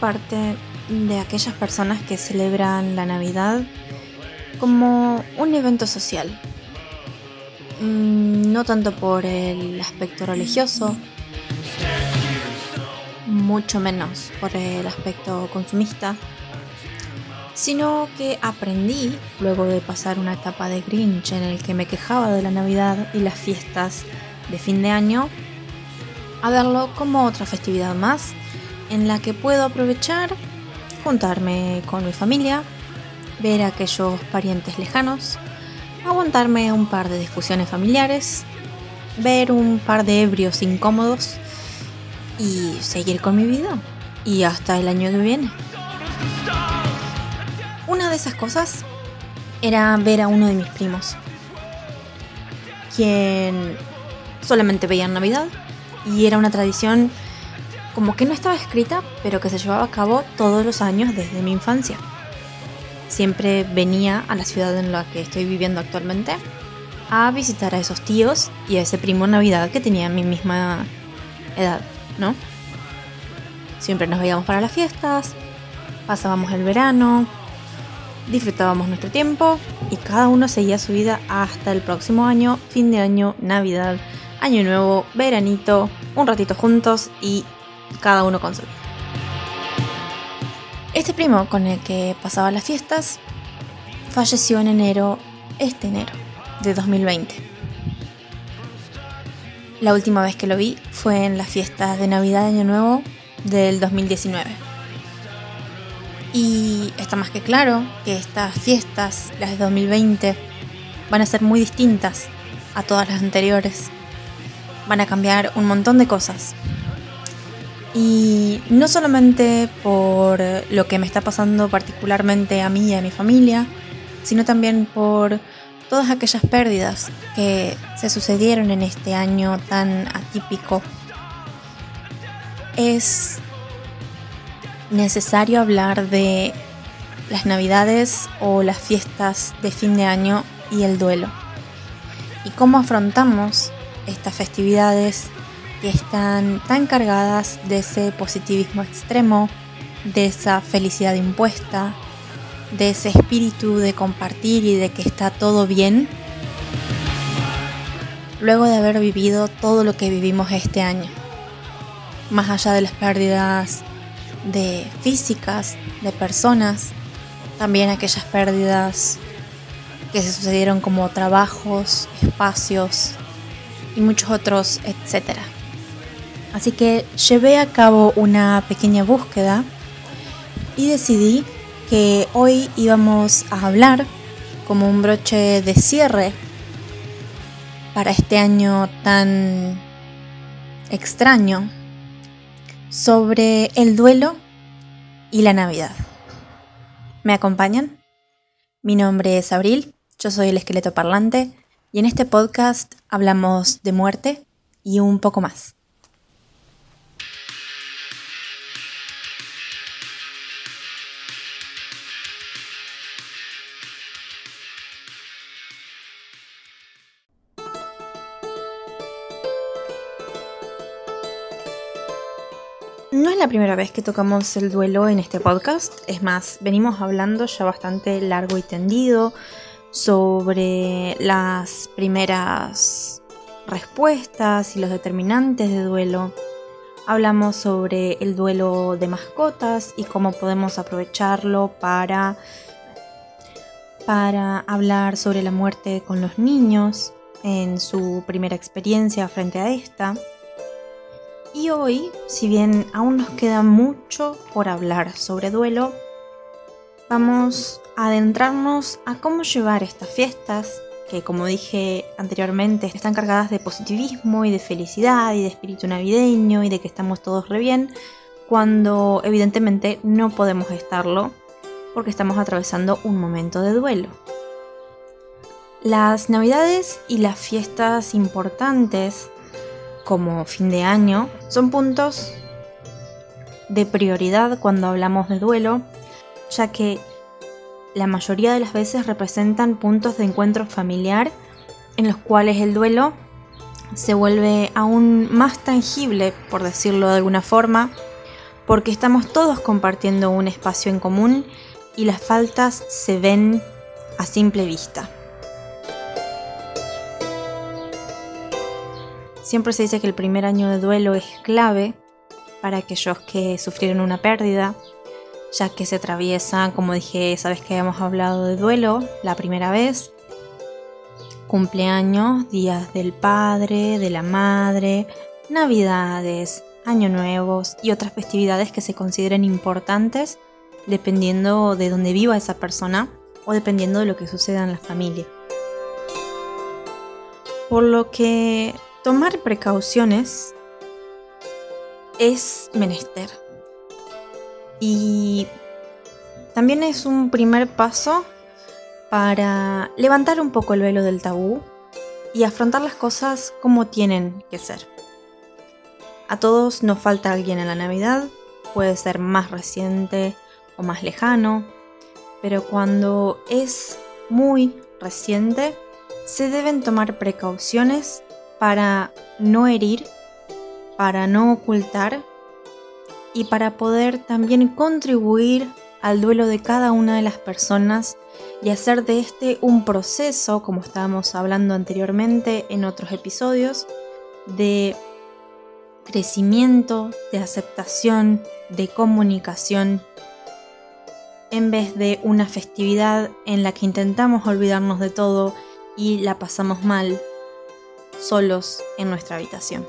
parte de aquellas personas que celebran la Navidad como un evento social. Mm, no tanto por el aspecto religioso, mucho menos por el aspecto consumista, sino que aprendí, luego de pasar una etapa de Grinch en el que me quejaba de la Navidad y las fiestas de fin de año, a verlo como otra festividad más en la que puedo aprovechar, juntarme con mi familia, ver a aquellos parientes lejanos, aguantarme un par de discusiones familiares, ver un par de ebrios incómodos y seguir con mi vida. Y hasta el año que viene. Una de esas cosas era ver a uno de mis primos, quien solamente veía en Navidad y era una tradición como que no estaba escrita, pero que se llevaba a cabo todos los años desde mi infancia. Siempre venía a la ciudad en la que estoy viviendo actualmente a visitar a esos tíos y a ese primo Navidad que tenía mi misma edad, ¿no? Siempre nos veíamos para las fiestas, pasábamos el verano, disfrutábamos nuestro tiempo y cada uno seguía su vida hasta el próximo año, fin de año, Navidad, Año Nuevo, veranito, un ratito juntos y cada uno con su vida. Este primo con el que pasaba las fiestas falleció en enero, este enero de 2020. La última vez que lo vi fue en las fiestas de Navidad Año Nuevo del 2019. Y está más que claro que estas fiestas, las de 2020, van a ser muy distintas a todas las anteriores. Van a cambiar un montón de cosas. Y no solamente por lo que me está pasando particularmente a mí y a mi familia, sino también por todas aquellas pérdidas que se sucedieron en este año tan atípico. Es necesario hablar de las navidades o las fiestas de fin de año y el duelo. Y cómo afrontamos estas festividades que están tan cargadas de ese positivismo extremo, de esa felicidad impuesta, de ese espíritu de compartir y de que está todo bien, luego de haber vivido todo lo que vivimos este año. Más allá de las pérdidas de físicas, de personas, también aquellas pérdidas que se sucedieron como trabajos, espacios y muchos otros, etcétera. Así que llevé a cabo una pequeña búsqueda y decidí que hoy íbamos a hablar como un broche de cierre para este año tan extraño sobre el duelo y la Navidad. ¿Me acompañan? Mi nombre es Abril, yo soy el esqueleto parlante y en este podcast hablamos de muerte y un poco más. No es la primera vez que tocamos el duelo en este podcast, es más, venimos hablando ya bastante largo y tendido sobre las primeras respuestas y los determinantes de duelo. Hablamos sobre el duelo de mascotas y cómo podemos aprovecharlo para para hablar sobre la muerte con los niños en su primera experiencia frente a esta. Y hoy, si bien aún nos queda mucho por hablar sobre duelo, vamos a adentrarnos a cómo llevar estas fiestas, que como dije anteriormente están cargadas de positivismo y de felicidad y de espíritu navideño y de que estamos todos re bien, cuando evidentemente no podemos estarlo porque estamos atravesando un momento de duelo. Las navidades y las fiestas importantes como fin de año son puntos de prioridad cuando hablamos de duelo, ya que la mayoría de las veces representan puntos de encuentro familiar en los cuales el duelo se vuelve aún más tangible, por decirlo de alguna forma, porque estamos todos compartiendo un espacio en común y las faltas se ven a simple vista. Siempre se dice que el primer año de duelo es clave para aquellos que sufrieron una pérdida, ya que se atraviesa, como dije, sabes que habíamos hablado de duelo la primera vez, cumpleaños, días del padre, de la madre, navidades, año nuevos y otras festividades que se consideren importantes dependiendo de dónde viva esa persona o dependiendo de lo que suceda en la familia. Por lo que tomar precauciones es menester. Y también es un primer paso para levantar un poco el velo del tabú y afrontar las cosas como tienen que ser. A todos nos falta alguien en la Navidad, puede ser más reciente o más lejano, pero cuando es muy reciente, se deben tomar precauciones para no herir, para no ocultar y para poder también contribuir al duelo de cada una de las personas y hacer de este un proceso, como estábamos hablando anteriormente en otros episodios, de crecimiento, de aceptación, de comunicación, en vez de una festividad en la que intentamos olvidarnos de todo y la pasamos mal solos en nuestra habitación.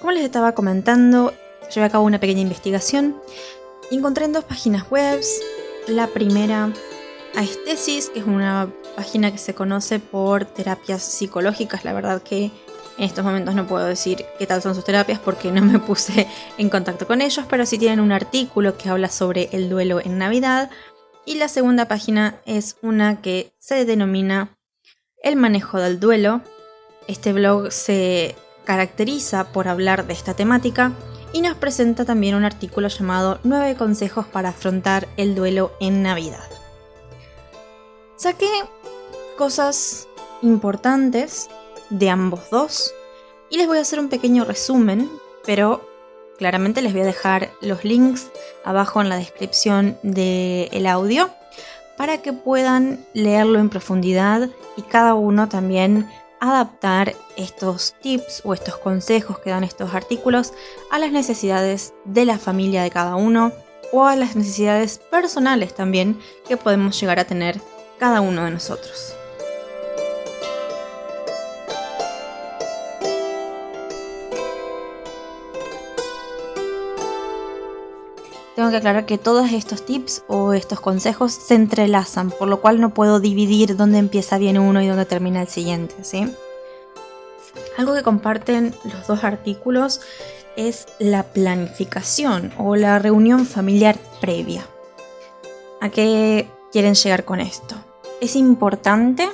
Como les estaba comentando, llevé a cabo una pequeña investigación y encontré en dos páginas web. La primera, Aestesis, que es una página que se conoce por terapias psicológicas. La verdad que en estos momentos no puedo decir qué tal son sus terapias porque no me puse en contacto con ellos, pero sí tienen un artículo que habla sobre el duelo en Navidad. Y la segunda página es una que se denomina El manejo del duelo. Este blog se caracteriza por hablar de esta temática y nos presenta también un artículo llamado 9 consejos para afrontar el duelo en Navidad. Saqué cosas importantes de ambos dos y les voy a hacer un pequeño resumen, pero claramente les voy a dejar los links abajo en la descripción del audio para que puedan leerlo en profundidad y cada uno también adaptar estos tips o estos consejos que dan estos artículos a las necesidades de la familia de cada uno o a las necesidades personales también que podemos llegar a tener cada uno de nosotros. Tengo que aclarar que todos estos tips o estos consejos se entrelazan, por lo cual no puedo dividir dónde empieza bien uno y dónde termina el siguiente, ¿sí? Algo que comparten los dos artículos es la planificación o la reunión familiar previa. ¿A qué quieren llegar con esto? es importante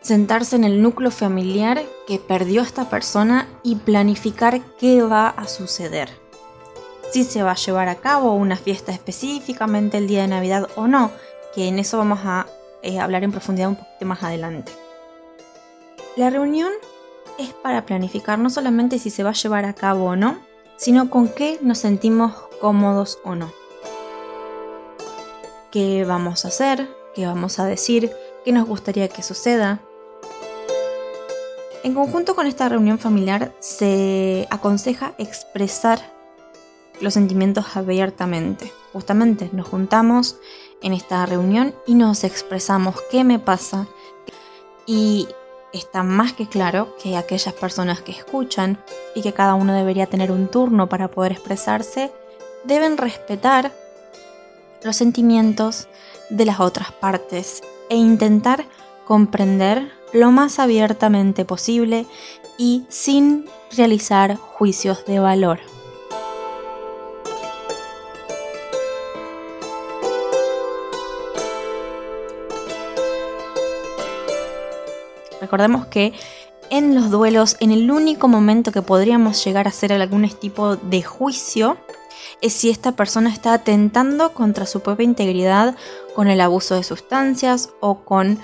sentarse en el núcleo familiar que perdió esta persona y planificar qué va a suceder. Si se va a llevar a cabo una fiesta específicamente el día de Navidad o no, que en eso vamos a eh, hablar en profundidad un poquito más adelante. La reunión es para planificar no solamente si se va a llevar a cabo o no, sino con qué nos sentimos cómodos o no. ¿Qué vamos a hacer? qué vamos a decir, qué nos gustaría que suceda. En conjunto con esta reunión familiar se aconseja expresar los sentimientos abiertamente. Justamente nos juntamos en esta reunión y nos expresamos qué me pasa. Y está más que claro que aquellas personas que escuchan y que cada uno debería tener un turno para poder expresarse, deben respetar los sentimientos de las otras partes e intentar comprender lo más abiertamente posible y sin realizar juicios de valor. Recordemos que en los duelos, en el único momento que podríamos llegar a hacer algún tipo de juicio, es si esta persona está atentando contra su propia integridad con el abuso de sustancias o con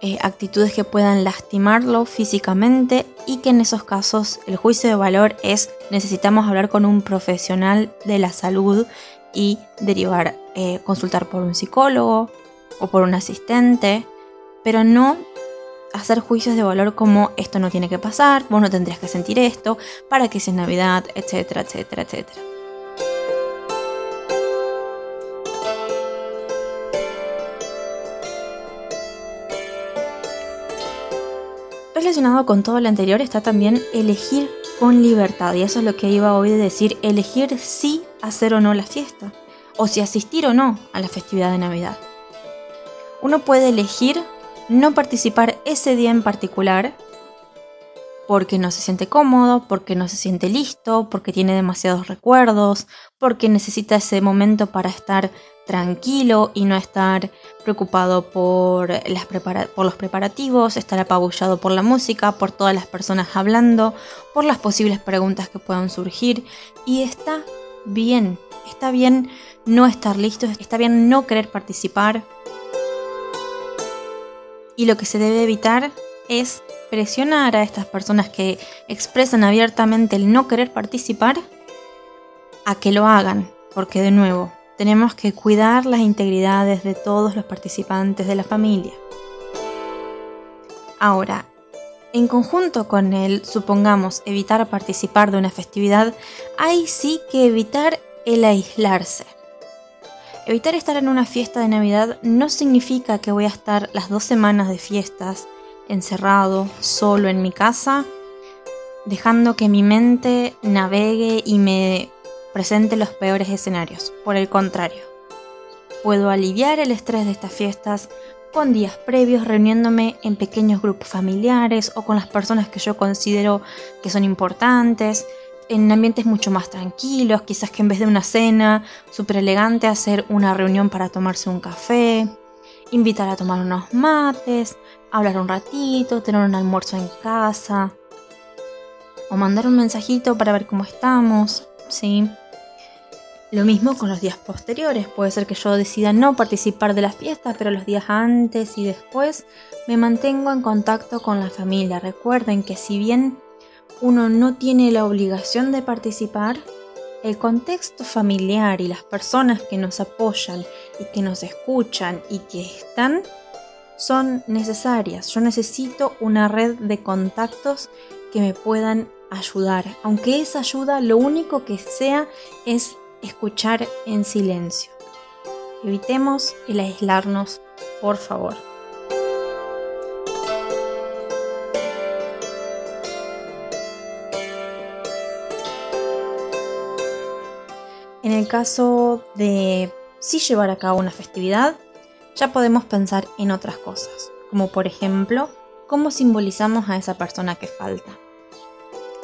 eh, actitudes que puedan lastimarlo físicamente y que en esos casos el juicio de valor es necesitamos hablar con un profesional de la salud y derivar, eh, consultar por un psicólogo o por un asistente, pero no hacer juicios de valor como esto no tiene que pasar, vos no tendrías que sentir esto, para que sea Navidad, etcétera, etcétera, etcétera. Relacionado con todo lo anterior está también elegir con libertad, y eso es lo que iba hoy de decir, elegir si hacer o no la fiesta, o si asistir o no a la festividad de Navidad. Uno puede elegir no participar ese día en particular porque no se siente cómodo, porque no se siente listo, porque tiene demasiados recuerdos, porque necesita ese momento para estar tranquilo y no estar preocupado por, por los preparativos, estar apabullado por la música, por todas las personas hablando, por las posibles preguntas que puedan surgir. Y está bien, está bien no estar listo, está bien no querer participar, y lo que se debe evitar es presionar a estas personas que expresan abiertamente el no querer participar a que lo hagan, porque de nuevo, tenemos que cuidar las integridades de todos los participantes de la familia. Ahora, en conjunto con el, supongamos, evitar participar de una festividad, hay sí que evitar el aislarse. Evitar estar en una fiesta de Navidad no significa que voy a estar las dos semanas de fiestas encerrado, solo en mi casa, dejando que mi mente navegue y me presente los peores escenarios. Por el contrario, puedo aliviar el estrés de estas fiestas con días previos reuniéndome en pequeños grupos familiares o con las personas que yo considero que son importantes, en ambientes mucho más tranquilos, quizás que en vez de una cena súper elegante hacer una reunión para tomarse un café, invitar a tomar unos mates, hablar un ratito, tener un almuerzo en casa o mandar un mensajito para ver cómo estamos, ¿sí? Lo mismo con los días posteriores, puede ser que yo decida no participar de las fiestas, pero los días antes y después me mantengo en contacto con la familia. Recuerden que si bien uno no tiene la obligación de participar, el contexto familiar y las personas que nos apoyan y que nos escuchan y que están son necesarias. Yo necesito una red de contactos que me puedan ayudar, aunque esa ayuda lo único que sea es escuchar en silencio. Evitemos el aislarnos, por favor. En el caso de si llevar a cabo una festividad, ya podemos pensar en otras cosas, como por ejemplo, cómo simbolizamos a esa persona que falta.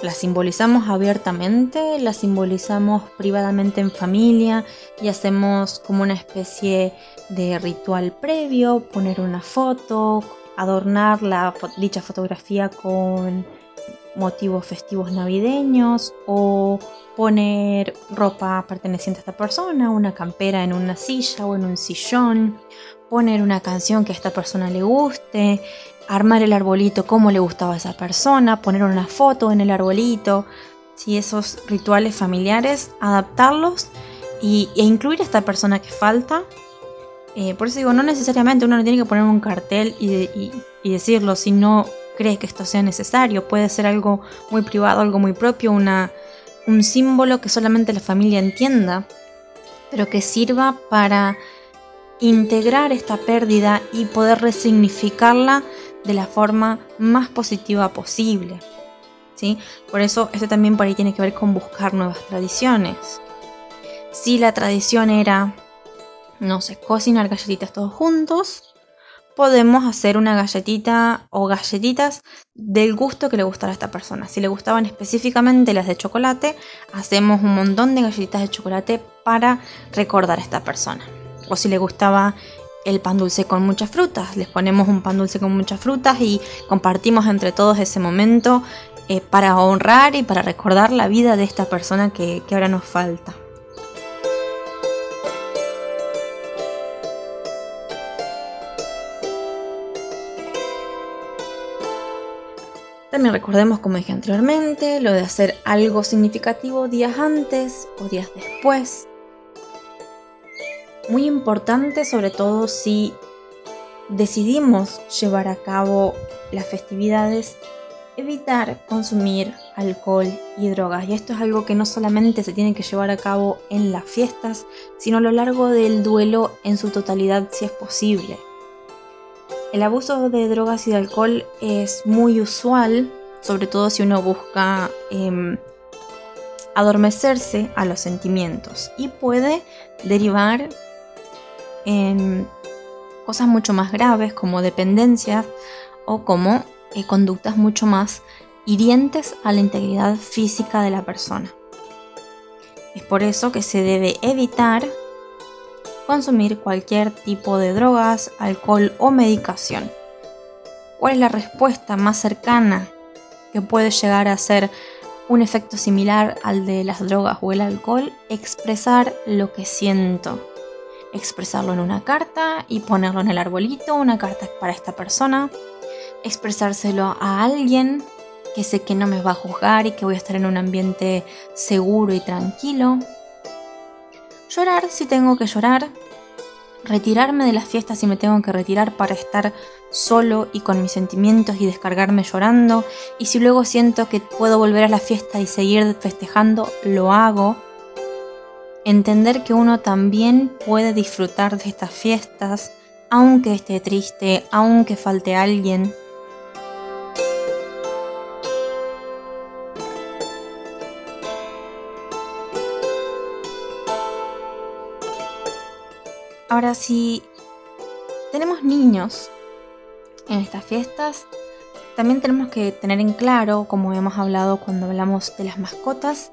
¿La simbolizamos abiertamente? ¿La simbolizamos privadamente en familia y hacemos como una especie de ritual previo? Poner una foto, adornar la, dicha fotografía con motivos festivos navideños o poner ropa perteneciente a esta persona, una campera en una silla o en un sillón, poner una canción que a esta persona le guste, armar el arbolito como le gustaba a esa persona, poner una foto en el arbolito, si esos rituales familiares, adaptarlos y, e incluir a esta persona que falta. Eh, por eso digo, no necesariamente uno no tiene que poner un cartel y, y decirlo si no crees que esto sea necesario. Puede ser algo muy privado, algo muy propio, una, un símbolo que solamente la familia entienda, pero que sirva para integrar esta pérdida y poder resignificarla de la forma más positiva posible. ¿sí? Por eso esto también por ahí tiene que ver con buscar nuevas tradiciones. Si la tradición era, no sé, cocinar galletitas todos juntos, podemos hacer una galletita o galletitas del gusto que le gustara a esta persona. Si le gustaban específicamente las de chocolate, hacemos un montón de galletitas de chocolate para recordar a esta persona. O si le gustaba el pan dulce con muchas frutas, les ponemos un pan dulce con muchas frutas y compartimos entre todos ese momento eh, para honrar y para recordar la vida de esta persona que ahora nos falta. También recordemos, como dije anteriormente, lo de hacer algo significativo días antes o días después. Muy importante, sobre todo si decidimos llevar a cabo las festividades, evitar consumir alcohol y drogas. Y esto es algo que no solamente se tiene que llevar a cabo en las fiestas, sino a lo largo del duelo en su totalidad si es posible. El abuso de drogas y de alcohol es muy usual, sobre todo si uno busca em, adormecerse a los sentimientos y puede derivar en cosas mucho más graves como dependencias o como eh, conductas mucho más hirientes a la integridad física de la persona. Es por eso que se debe evitar consumir cualquier tipo de drogas, alcohol o medicación. ¿Cuál es la respuesta más cercana que puede llegar a ser un efecto similar al de las drogas o el alcohol? Expresar lo que siento. Expresarlo en una carta y ponerlo en el arbolito, una carta para esta persona. Expresárselo a alguien que sé que no me va a juzgar y que voy a estar en un ambiente seguro y tranquilo. Llorar si tengo que llorar. Retirarme de las fiestas si me tengo que retirar para estar solo y con mis sentimientos y descargarme llorando. Y si luego siento que puedo volver a la fiesta y seguir festejando, lo hago. Entender que uno también puede disfrutar de estas fiestas, aunque esté triste, aunque falte alguien. Ahora, si tenemos niños en estas fiestas, también tenemos que tener en claro, como hemos hablado cuando hablamos de las mascotas,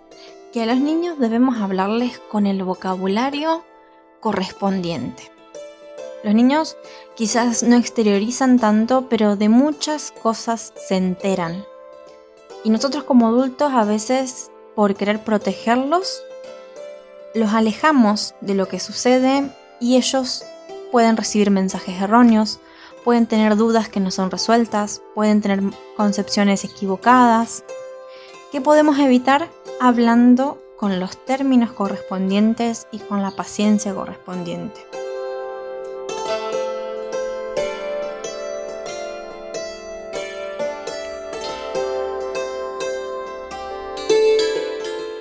que a los niños debemos hablarles con el vocabulario correspondiente. Los niños quizás no exteriorizan tanto, pero de muchas cosas se enteran. Y nosotros como adultos a veces, por querer protegerlos, los alejamos de lo que sucede y ellos pueden recibir mensajes erróneos, pueden tener dudas que no son resueltas, pueden tener concepciones equivocadas. ¿Qué podemos evitar? Hablando con los términos correspondientes y con la paciencia correspondiente.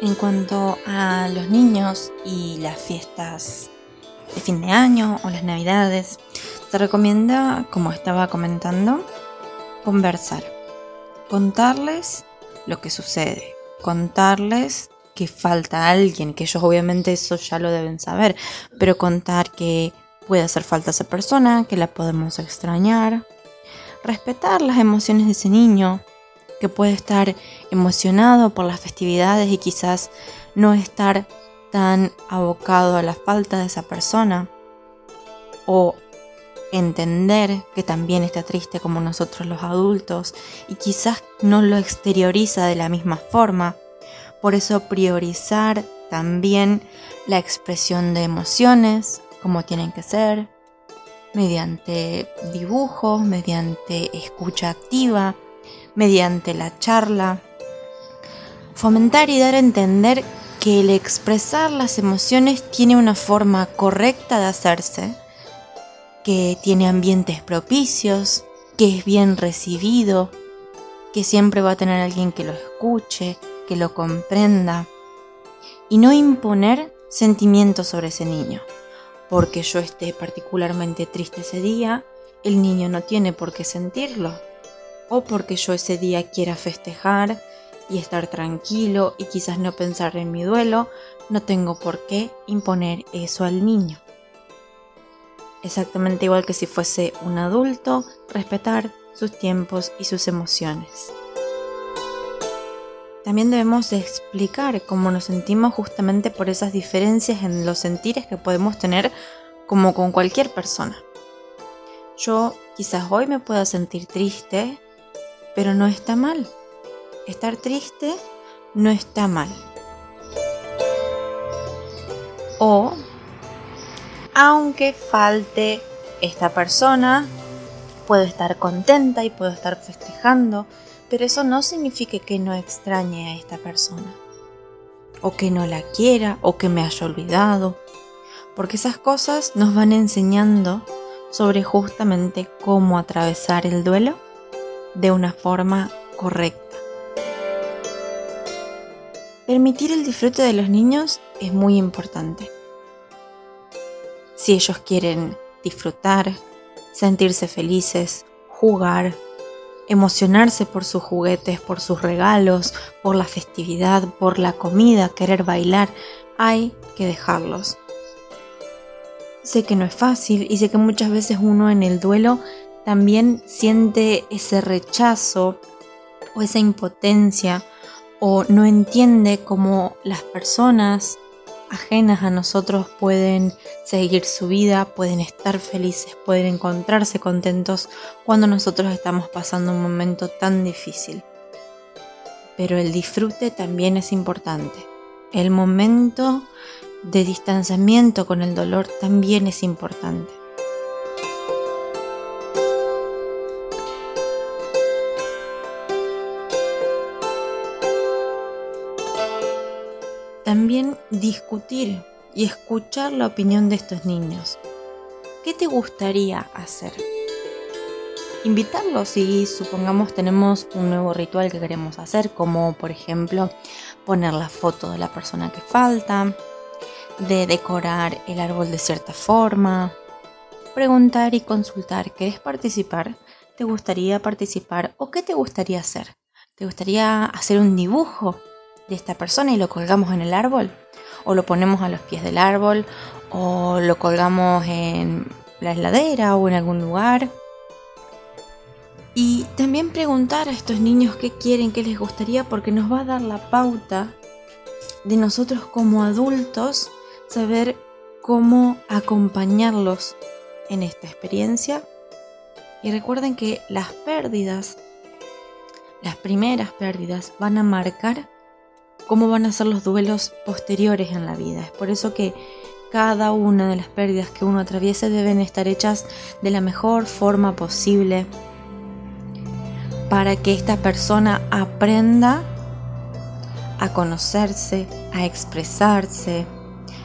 En cuanto a los niños y las fiestas de fin de año o las navidades, se recomienda, como estaba comentando, conversar, contarles lo que sucede, contarles que falta alguien, que ellos obviamente eso ya lo deben saber, pero contar que puede hacer falta esa persona, que la podemos extrañar, respetar las emociones de ese niño, que puede estar emocionado por las festividades y quizás no estar tan abocado a la falta de esa persona o entender que también está triste como nosotros los adultos y quizás no lo exterioriza de la misma forma. Por eso priorizar también la expresión de emociones como tienen que ser, mediante dibujos, mediante escucha activa, mediante la charla. Fomentar y dar a entender que el expresar las emociones tiene una forma correcta de hacerse, que tiene ambientes propicios, que es bien recibido, que siempre va a tener alguien que lo escuche, que lo comprenda, y no imponer sentimientos sobre ese niño. Porque yo esté particularmente triste ese día, el niño no tiene por qué sentirlo. O porque yo ese día quiera festejar y estar tranquilo y quizás no pensar en mi duelo, no tengo por qué imponer eso al niño. Exactamente igual que si fuese un adulto, respetar sus tiempos y sus emociones. También debemos explicar cómo nos sentimos justamente por esas diferencias en los sentires que podemos tener como con cualquier persona. Yo quizás hoy me pueda sentir triste, pero no está mal estar triste no está mal. O, aunque falte esta persona, puedo estar contenta y puedo estar festejando, Pero eso no significa que no extrañe a esta persona, o que no la quiera, o que me haya olvidado, porque esas cosas nos van enseñando sobre justamente cómo atravesar el duelo de una forma correcta. Permitir el disfrute de los niños es muy importante. Si ellos quieren disfrutar, sentirse felices, jugar, emocionarse por sus juguetes, por sus regalos, por la festividad, por la comida, querer bailar, hay que dejarlos. Sé que no es fácil y sé que muchas veces uno en el duelo también siente ese rechazo o esa impotencia o no entiende cómo las personas ajenas a nosotros pueden seguir su vida, pueden estar felices, pueden encontrarse contentos cuando nosotros estamos pasando un momento tan difícil. Pero el disfrute también es importante. El momento de distanciamiento con el dolor también es importante. También discutir y escuchar la opinión de estos niños. ¿Qué te gustaría hacer? Invitarlos si supongamos tenemos un nuevo ritual que queremos hacer, como por ejemplo poner la foto de la persona que falta, de decorar el árbol de cierta forma, preguntar y consultar, ¿querés participar? ¿Te gustaría participar o qué te gustaría hacer? ¿Te gustaría hacer un dibujo de esta persona y lo colgamos en el árbol, o lo ponemos a los pies del árbol, o lo colgamos en la heladera o en algún lugar. Y también preguntar a estos niños qué quieren, qué les gustaría, porque nos va a dar la pauta de nosotros como adultos saber cómo acompañarlos en esta experiencia. Y recuerden que las pérdidas, las primeras pérdidas, van a marcar cómo van a ser los duelos posteriores en la vida. Es por eso que cada una de las pérdidas que uno atraviese deben estar hechas de la mejor forma posible para que esta persona aprenda a conocerse, a expresarse,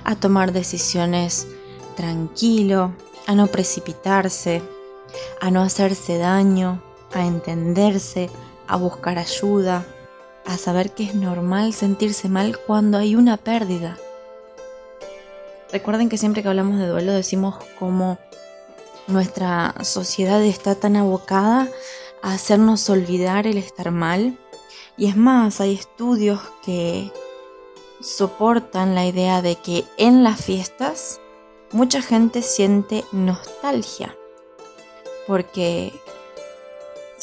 a tomar decisiones tranquilo, a no precipitarse, a no hacerse daño, a entenderse, a buscar ayuda, a saber que es normal sentirse mal cuando hay una pérdida. Recuerden que siempre que hablamos de duelo decimos cómo nuestra sociedad está tan abocada a hacernos olvidar el estar mal. Y es más, hay estudios que soportan la idea de que en las fiestas mucha gente siente nostalgia. Porque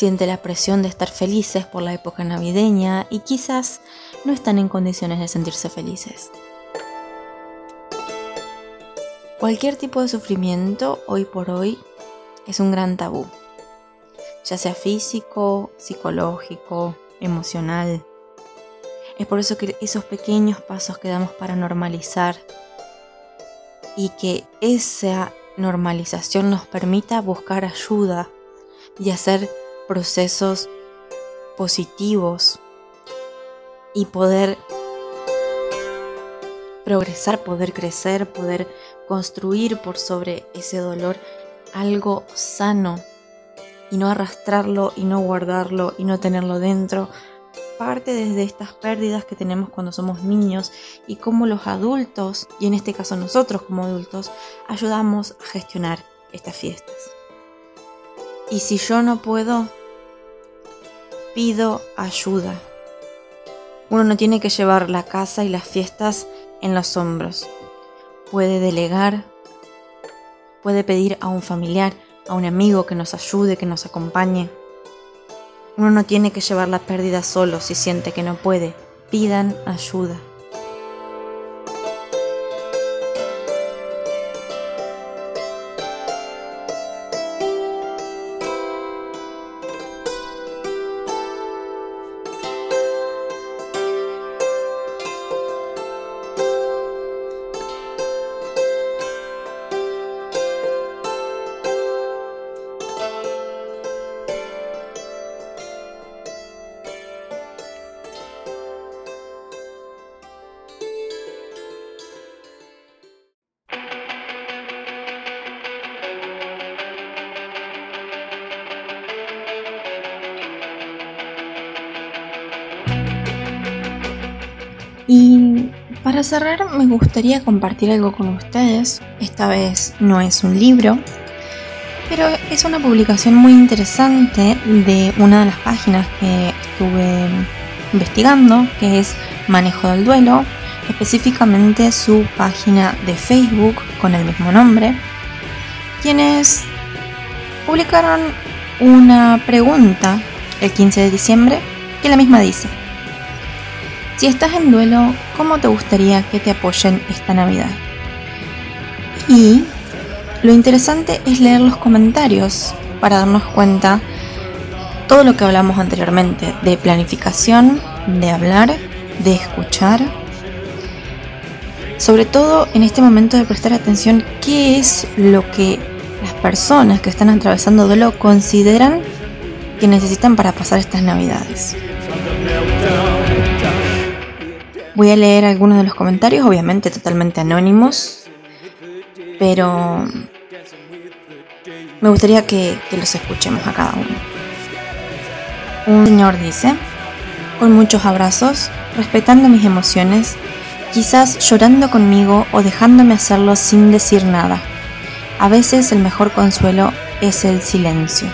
siente la presión de estar felices por la época navideña y quizás no están en condiciones de sentirse felices. Cualquier tipo de sufrimiento hoy por hoy es un gran tabú, ya sea físico, psicológico, emocional. Es por eso que esos pequeños pasos que damos para normalizar y que esa normalización nos permita buscar ayuda y hacer procesos positivos y poder progresar, poder crecer, poder construir por sobre ese dolor algo sano y no arrastrarlo y no guardarlo y no tenerlo dentro. Parte desde estas pérdidas que tenemos cuando somos niños y cómo los adultos, y en este caso nosotros como adultos, ayudamos a gestionar estas fiestas. Y si yo no puedo, pido ayuda. Uno no tiene que llevar la casa y las fiestas en los hombros. Puede delegar, puede pedir a un familiar, a un amigo que nos ayude, que nos acompañe. Uno no tiene que llevar la pérdida solo si siente que no puede. Pidan ayuda. Para cerrar me gustaría compartir algo con ustedes. Esta vez no es un libro, pero es una publicación muy interesante de una de las páginas que estuve investigando, que es Manejo del Duelo, específicamente su página de Facebook con el mismo nombre, quienes publicaron una pregunta el 15 de diciembre que la misma dice, si estás en duelo, ¿cómo te gustaría que te apoyen esta Navidad? Y lo interesante es leer los comentarios para darnos cuenta todo lo que hablamos anteriormente, de planificación, de hablar, de escuchar. Sobre todo en este momento de prestar atención qué es lo que las personas que están atravesando duelo consideran que necesitan para pasar estas navidades. Voy a leer algunos de los comentarios, obviamente totalmente anónimos, pero me gustaría que, los escuchemos a cada uno. Un señor dice, con muchos abrazos, respetando mis emociones, quizás llorando conmigo o dejándome hacerlo sin decir nada. A veces el mejor consuelo es el silencio.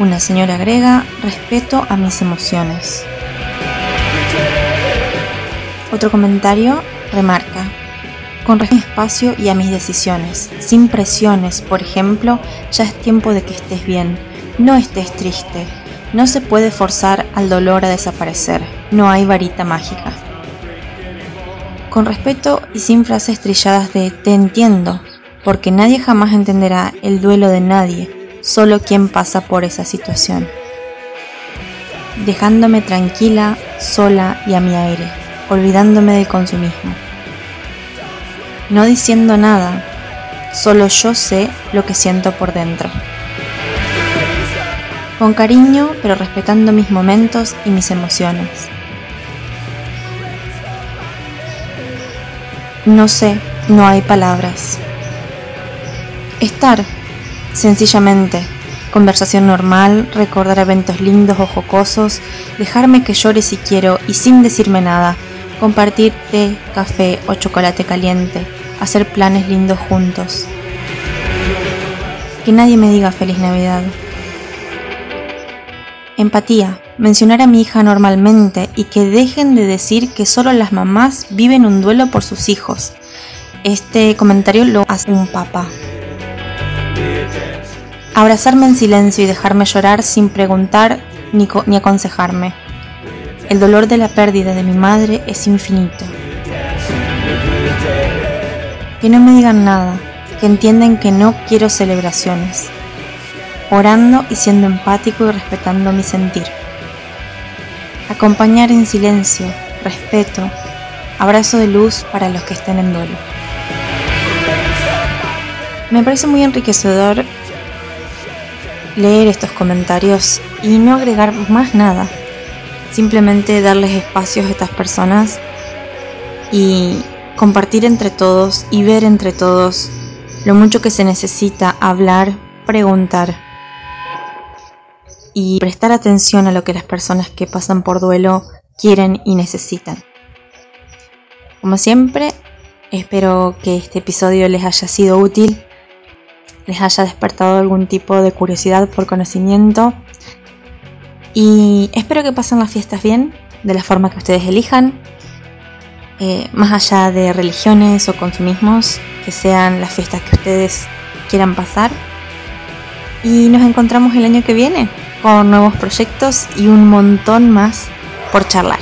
Una señora agrega, respeto a mis emociones. Otro comentario remarca, con respecto espacio y a mis decisiones, sin presiones, por ejemplo, ya es tiempo de que estés bien, no estés triste, no se puede forzar al dolor a desaparecer, no hay varita mágica. Con respeto y sin frases trilladas de te entiendo, porque nadie jamás entenderá el duelo de nadie, solo quien pasa por esa situación. Dejándome tranquila, sola y a mi aire, olvidándome del consumismo no diciendo nada, solo yo sé lo que siento por dentro. Con cariño, pero respetando mis momentos y mis emociones. No sé, no hay palabras. Estar, sencillamente, conversación normal, recordar eventos lindos o jocosos, dejarme que llore si quiero y sin decirme nada, compartir té, café o chocolate caliente, hacer planes lindos juntos. Que nadie me diga feliz Navidad. Empatía. Mencionar a mi hija normalmente y que dejen de decir que solo las mamás viven un duelo por sus hijos. Este comentario lo hace un papá. Abrazarme en silencio y dejarme llorar sin preguntar ni, ni aconsejarme. El dolor de la pérdida de mi madre es infinito. Que no me digan nada, que entienden que no quiero celebraciones. Orando y siendo empático y respetando mi sentir. Acompañar en silencio, respeto, abrazo de luz para los que estén en duelo. Me parece muy enriquecedor leer estos comentarios y no agregar más nada simplemente darles espacios a estas personas y compartir entre todos y ver entre todos lo mucho que se necesita hablar, preguntar y prestar atención a lo que las personas que pasan por duelo quieren y necesitan. Como siempre, espero que este episodio les haya sido útil, les haya despertado algún tipo de curiosidad por conocimiento y espero que pasen las fiestas bien, de la forma que ustedes elijan, eh, más allá de religiones o consumismos, que sean las fiestas que ustedes quieran pasar. Y nos encontramos el año que viene con nuevos proyectos y un montón más por charlar.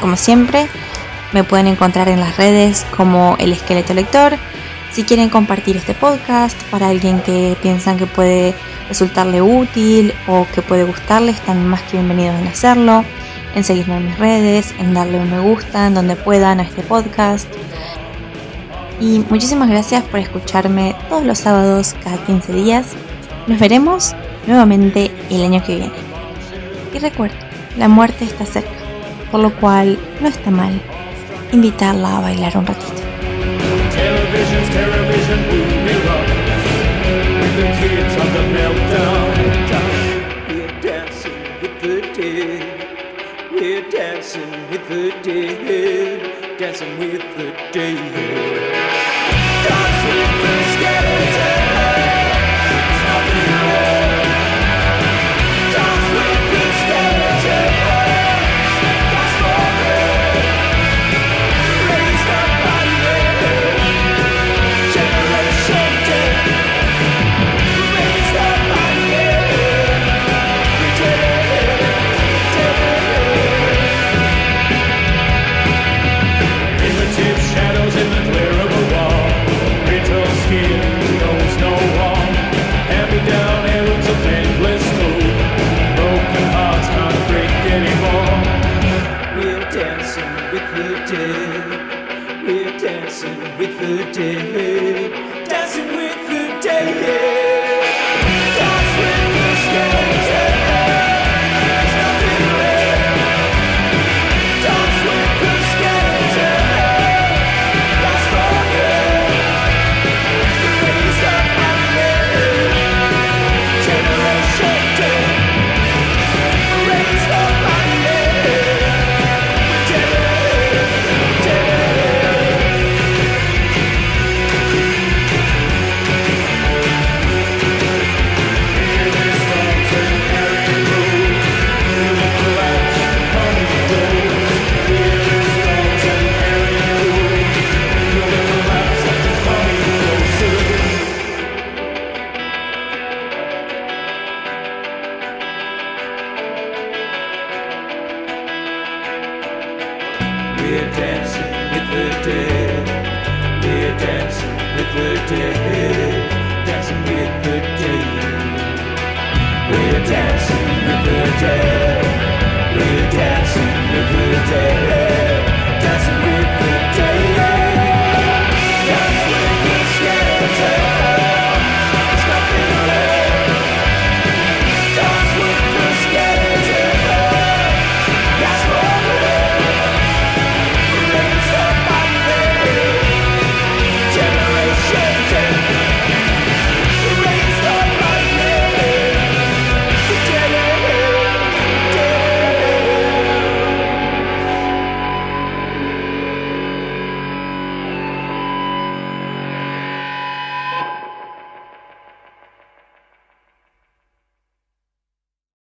Como siempre, me pueden encontrar en las redes como el esqueleto lector. Si quieren compartir este podcast para alguien que piensan que puede resultarle útil o que puede gustarle, están más que bienvenidos en hacerlo, en seguirme en mis redes, en darle un me gusta en donde puedan a este podcast. Y muchísimas gracias por escucharme todos los sábados cada 15 días. Nos veremos nuevamente el año que viene. Y recuerda, la muerte está cerca, por lo cual no está mal invitarla a bailar un ratito. since television boomerang. With the kids on the meltdown. We're dancing with the dead. We're dancing with the dead. Dancing with the dead. Dancing with the scared. We're dancing with the dead. We're dancing with the dead. Dancing with the dead. We're dancing with the dead. We're dancing with the dead.